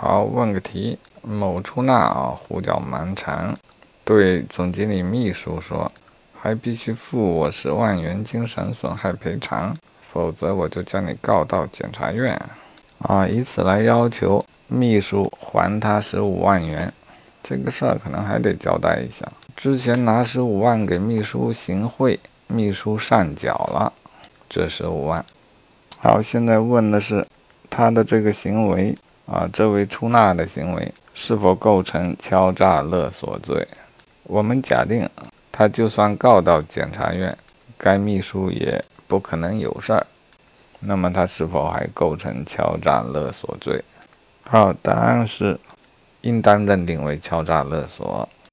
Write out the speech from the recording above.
好，问个题：某出纳啊，胡搅蛮缠，对总经理秘书说，还必须付我十万元精神损害赔偿，否则我就将你告到检察院啊，以此来要求秘书还他十五万元。这个事儿可能还得交代一下，之前拿十五万给秘书行贿，秘书上缴了这十五万。好，现在问的是他的这个行为啊，这位出纳的行为是否构成敲诈勒索罪？我们假定他就算告到检察院，该秘书也不可能有事儿，那么他是否还构成敲诈勒索罪？好，答案是。应当认定为敲诈勒索。